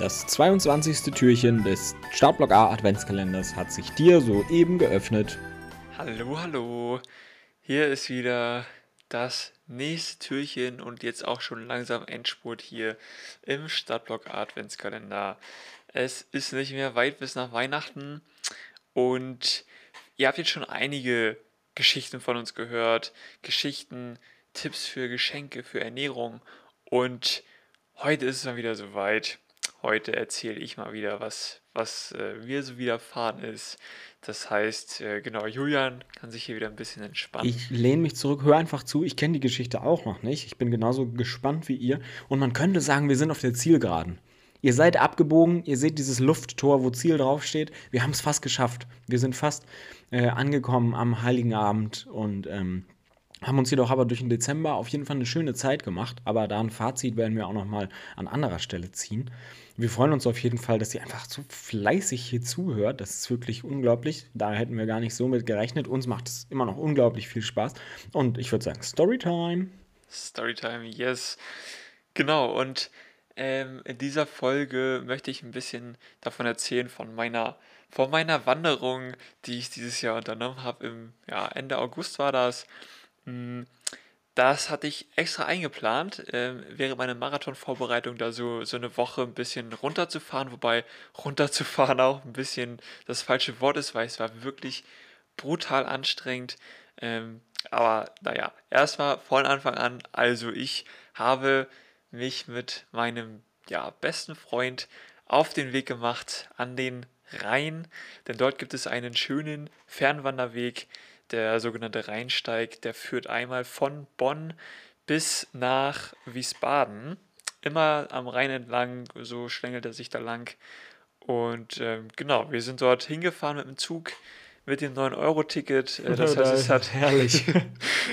Das 22. Türchen des Startblock A Adventskalenders hat sich dir soeben geöffnet. Hallo, hallo. Hier ist wieder das nächste Türchen und jetzt auch schon langsam Endspurt hier im Stadtblock A Adventskalender. Es ist nicht mehr weit bis nach Weihnachten und ihr habt jetzt schon einige Geschichten von uns gehört. Geschichten, Tipps für Geschenke, für Ernährung und heute ist es mal wieder soweit. Heute erzähle ich mal wieder, was, was äh, mir so widerfahren ist. Das heißt, äh, genau, Julian kann sich hier wieder ein bisschen entspannen. Ich lehne mich zurück, hör einfach zu. Ich kenne die Geschichte auch noch nicht. Ich bin genauso gespannt wie ihr. Und man könnte sagen, wir sind auf der Zielgeraden. Ihr seid abgebogen, ihr seht dieses Lufttor, wo Ziel draufsteht. Wir haben es fast geschafft. Wir sind fast äh, angekommen am Heiligen Abend und ähm, haben uns jedoch aber durch den Dezember auf jeden Fall eine schöne Zeit gemacht. Aber da ein Fazit werden wir auch noch mal an anderer Stelle ziehen. Wir freuen uns auf jeden Fall, dass ihr einfach so fleißig hier zuhört. Das ist wirklich unglaublich. Da hätten wir gar nicht so mit gerechnet. Uns macht es immer noch unglaublich viel Spaß. Und ich würde sagen, Storytime. Storytime, yes. Genau, und ähm, in dieser Folge möchte ich ein bisschen davon erzählen, von meiner, von meiner Wanderung, die ich dieses Jahr unternommen habe. Im ja, Ende August war das. Hm, das hatte ich extra eingeplant, ähm, während meiner Marathonvorbereitung da so, so eine Woche ein bisschen runterzufahren, wobei runterzufahren auch ein bisschen das falsche Wort ist, weil es war wirklich brutal anstrengend. Ähm, aber naja, erstmal von Anfang an, also ich habe mich mit meinem ja, besten Freund auf den Weg gemacht an den Rhein, denn dort gibt es einen schönen Fernwanderweg, der sogenannte Rheinsteig, der führt einmal von Bonn bis nach Wiesbaden. Immer am Rhein entlang, so schlängelt er sich da lang. Und ähm, genau, wir sind dort hingefahren mit dem Zug mit dem 9-Euro-Ticket. Äh, das heißt, es hat, herrlich.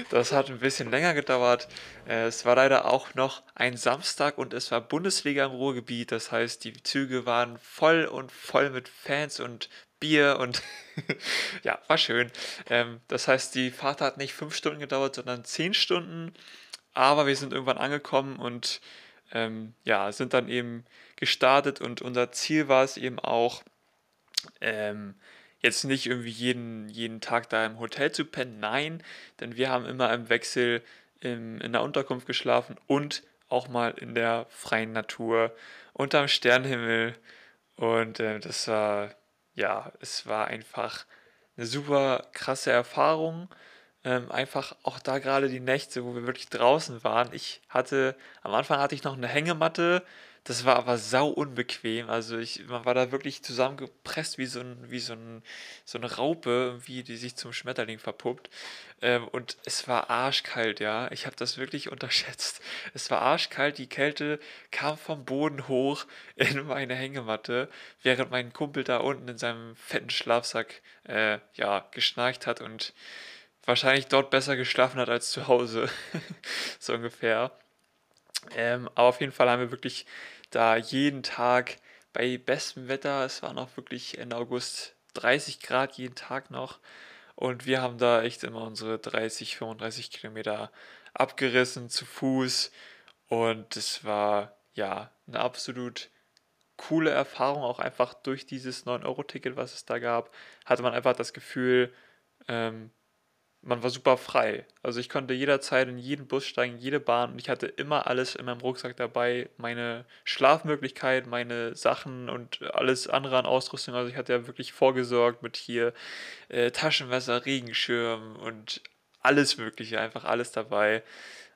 das hat ein bisschen länger gedauert. Äh, es war leider auch noch ein Samstag und es war Bundesliga im Ruhrgebiet. Das heißt, die Züge waren voll und voll mit Fans und Bier und ja, war schön. Ähm, das heißt, die Fahrt hat nicht fünf Stunden gedauert, sondern zehn Stunden. Aber wir sind irgendwann angekommen und ähm, ja, sind dann eben gestartet und unser Ziel war es eben auch, ähm, jetzt nicht irgendwie jeden, jeden Tag da im Hotel zu pennen, nein, denn wir haben immer im Wechsel im, in der Unterkunft geschlafen und auch mal in der freien Natur unterm Sternenhimmel und äh, das war ja, es war einfach eine super krasse Erfahrung. Ähm, einfach auch da gerade die Nächte, wo wir wirklich draußen waren. Ich hatte, am Anfang hatte ich noch eine Hängematte, das war aber sau unbequem. Also ich, man war da wirklich zusammengepresst wie so, ein, wie so, ein, so eine Raupe, wie die sich zum Schmetterling verpuppt. Ähm, und es war arschkalt, ja. Ich habe das wirklich unterschätzt. Es war arschkalt, die Kälte kam vom Boden hoch in meine Hängematte, während mein Kumpel da unten in seinem fetten Schlafsack äh, ja, geschnarcht hat und wahrscheinlich dort besser geschlafen hat als zu Hause. so ungefähr. Ähm, aber auf jeden Fall haben wir wirklich da jeden Tag bei bestem Wetter, es war noch wirklich Ende August 30 Grad jeden Tag noch. Und wir haben da echt immer unsere 30, 35 Kilometer abgerissen zu Fuß. Und es war ja eine absolut coole Erfahrung, auch einfach durch dieses 9-Euro-Ticket, was es da gab, hatte man einfach das Gefühl, ähm, man war super frei. Also ich konnte jederzeit in jeden Bus steigen, jede Bahn und ich hatte immer alles in meinem Rucksack dabei, meine Schlafmöglichkeit, meine Sachen und alles andere an Ausrüstung. Also ich hatte ja wirklich vorgesorgt mit hier äh, Taschenmesser, Regenschirm und alles Mögliche, einfach alles dabei.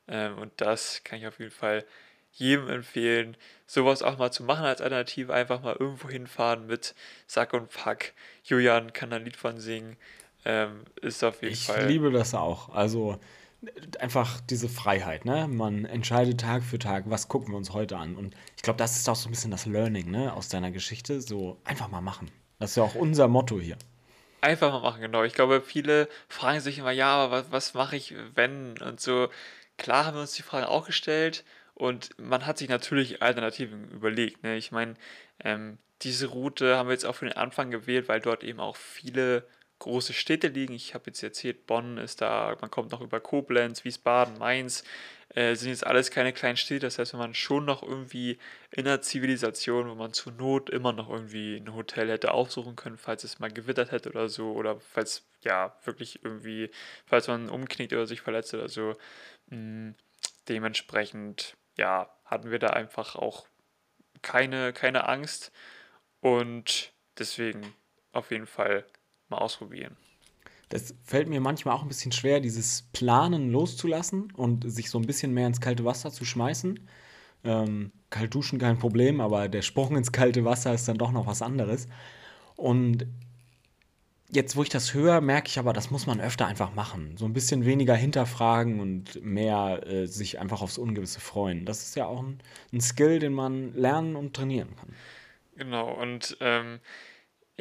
Ähm, und das kann ich auf jeden Fall jedem empfehlen, sowas auch mal zu machen als Alternative, einfach mal irgendwo hinfahren mit Sack und Pack. Julian kann ein Lied von singen. Ähm, ist auf jeden ich Fall. Ich liebe das auch. Also einfach diese Freiheit, ne? Man entscheidet Tag für Tag, was gucken wir uns heute an. Und ich glaube, das ist auch so ein bisschen das Learning, ne, aus deiner Geschichte. So einfach mal machen. Das ist ja auch unser Motto hier. Einfach mal machen, genau. Ich glaube, viele fragen sich immer, ja, aber was, was mache ich, wenn? Und so, klar haben wir uns die Fragen auch gestellt und man hat sich natürlich Alternativen überlegt. Ne? Ich meine, ähm, diese Route haben wir jetzt auch für den Anfang gewählt, weil dort eben auch viele große Städte liegen. Ich habe jetzt erzählt, Bonn ist da, man kommt noch über Koblenz, Wiesbaden, Mainz, äh, sind jetzt alles keine kleinen Städte. Das heißt, wenn man schon noch irgendwie in einer Zivilisation, wo man zur Not immer noch irgendwie ein Hotel hätte aufsuchen können, falls es mal gewittert hätte oder so, oder falls ja wirklich irgendwie, falls man umknickt oder sich verletzt oder so. Mh, hm, dementsprechend, ja, hatten wir da einfach auch keine, keine Angst und deswegen auf jeden Fall mal ausprobieren. Das fällt mir manchmal auch ein bisschen schwer, dieses Planen loszulassen und sich so ein bisschen mehr ins kalte Wasser zu schmeißen. Ähm, kalt duschen kein Problem, aber der Sprung ins kalte Wasser ist dann doch noch was anderes. Und jetzt, wo ich das höre, merke ich aber, das muss man öfter einfach machen. So ein bisschen weniger hinterfragen und mehr äh, sich einfach aufs Ungewisse freuen. Das ist ja auch ein, ein Skill, den man lernen und trainieren kann. Genau, und ähm,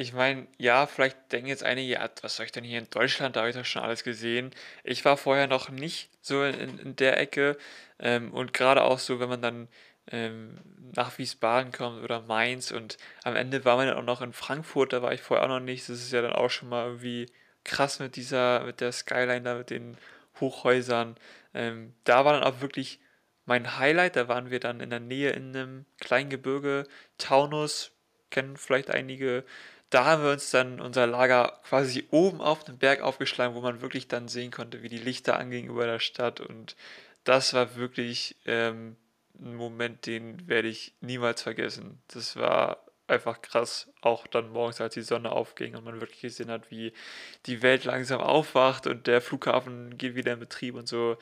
ich meine, ja, vielleicht denken jetzt einige, ja, was soll ich denn hier in Deutschland? Da habe ich doch schon alles gesehen. Ich war vorher noch nicht so in, in der Ecke. Ähm, und gerade auch so, wenn man dann ähm, nach Wiesbaden kommt oder Mainz und am Ende war man dann auch noch in Frankfurt, da war ich vorher auch noch nicht. Das ist ja dann auch schon mal irgendwie krass mit dieser, mit der Skyline da, mit den Hochhäusern. Ähm, da war dann auch wirklich mein Highlight. Da waren wir dann in der Nähe in einem kleinen Gebirge, Taunus, kennen vielleicht einige da haben wir uns dann unser Lager quasi oben auf dem Berg aufgeschlagen, wo man wirklich dann sehen konnte, wie die Lichter angingen über der Stadt. Und das war wirklich ähm, ein Moment, den werde ich niemals vergessen. Das war einfach krass, auch dann morgens, als die Sonne aufging und man wirklich gesehen hat, wie die Welt langsam aufwacht und der Flughafen geht wieder in Betrieb und so.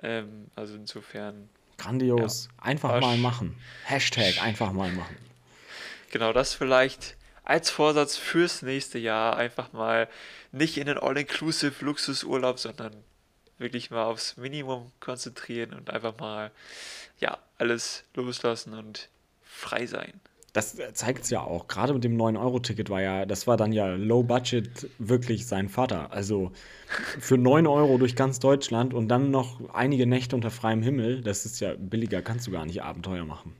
Ähm, also insofern. Grandios. Ja, einfach mal machen. Hashtag einfach mal machen. Genau, das vielleicht als Vorsatz fürs nächste Jahr einfach mal nicht in den All-Inclusive Luxusurlaub, sondern wirklich mal aufs Minimum konzentrieren und einfach mal ja alles loslassen und frei sein. Das zeigt es ja auch. Gerade mit dem 9-Euro-Ticket war ja, das war dann ja Low Budget wirklich sein Vater. Also für 9 Euro durch ganz Deutschland und dann noch einige Nächte unter freiem Himmel, das ist ja billiger, kannst du gar nicht Abenteuer machen.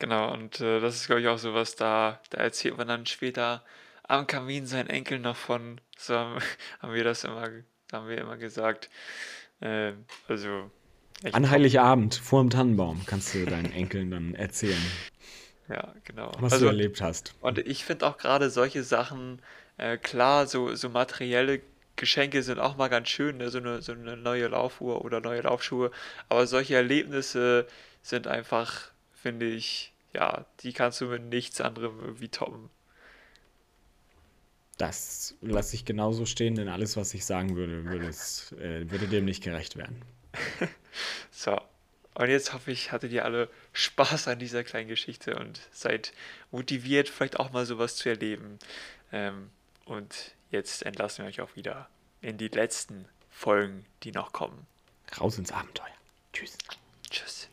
Genau, und äh, das ist, glaube ich, auch so was, da, da erzählt man dann später am Kamin seinen Enkeln noch von. So haben, haben wir das immer, haben wir immer gesagt. Äh, also. An Heiligabend vor dem Tannenbaum kannst du deinen Enkeln dann erzählen. Ja, genau. Was also, du erlebt hast. Und ich finde auch gerade solche Sachen, äh, klar, so, so materielle Geschenke sind auch mal ganz schön, ne? so, eine, so eine neue Laufuhr oder neue Laufschuhe. Aber solche Erlebnisse sind einfach finde ich, ja, die kannst du mit nichts anderem irgendwie toppen. Das lasse ich genauso stehen, denn alles, was ich sagen würde, würde, es, äh, würde dem nicht gerecht werden. so, und jetzt hoffe ich, hattet ihr alle Spaß an dieser kleinen Geschichte und seid motiviert, vielleicht auch mal sowas zu erleben. Ähm, und jetzt entlassen wir euch auch wieder in die letzten Folgen, die noch kommen. Raus ins Abenteuer. Tschüss. Tschüss.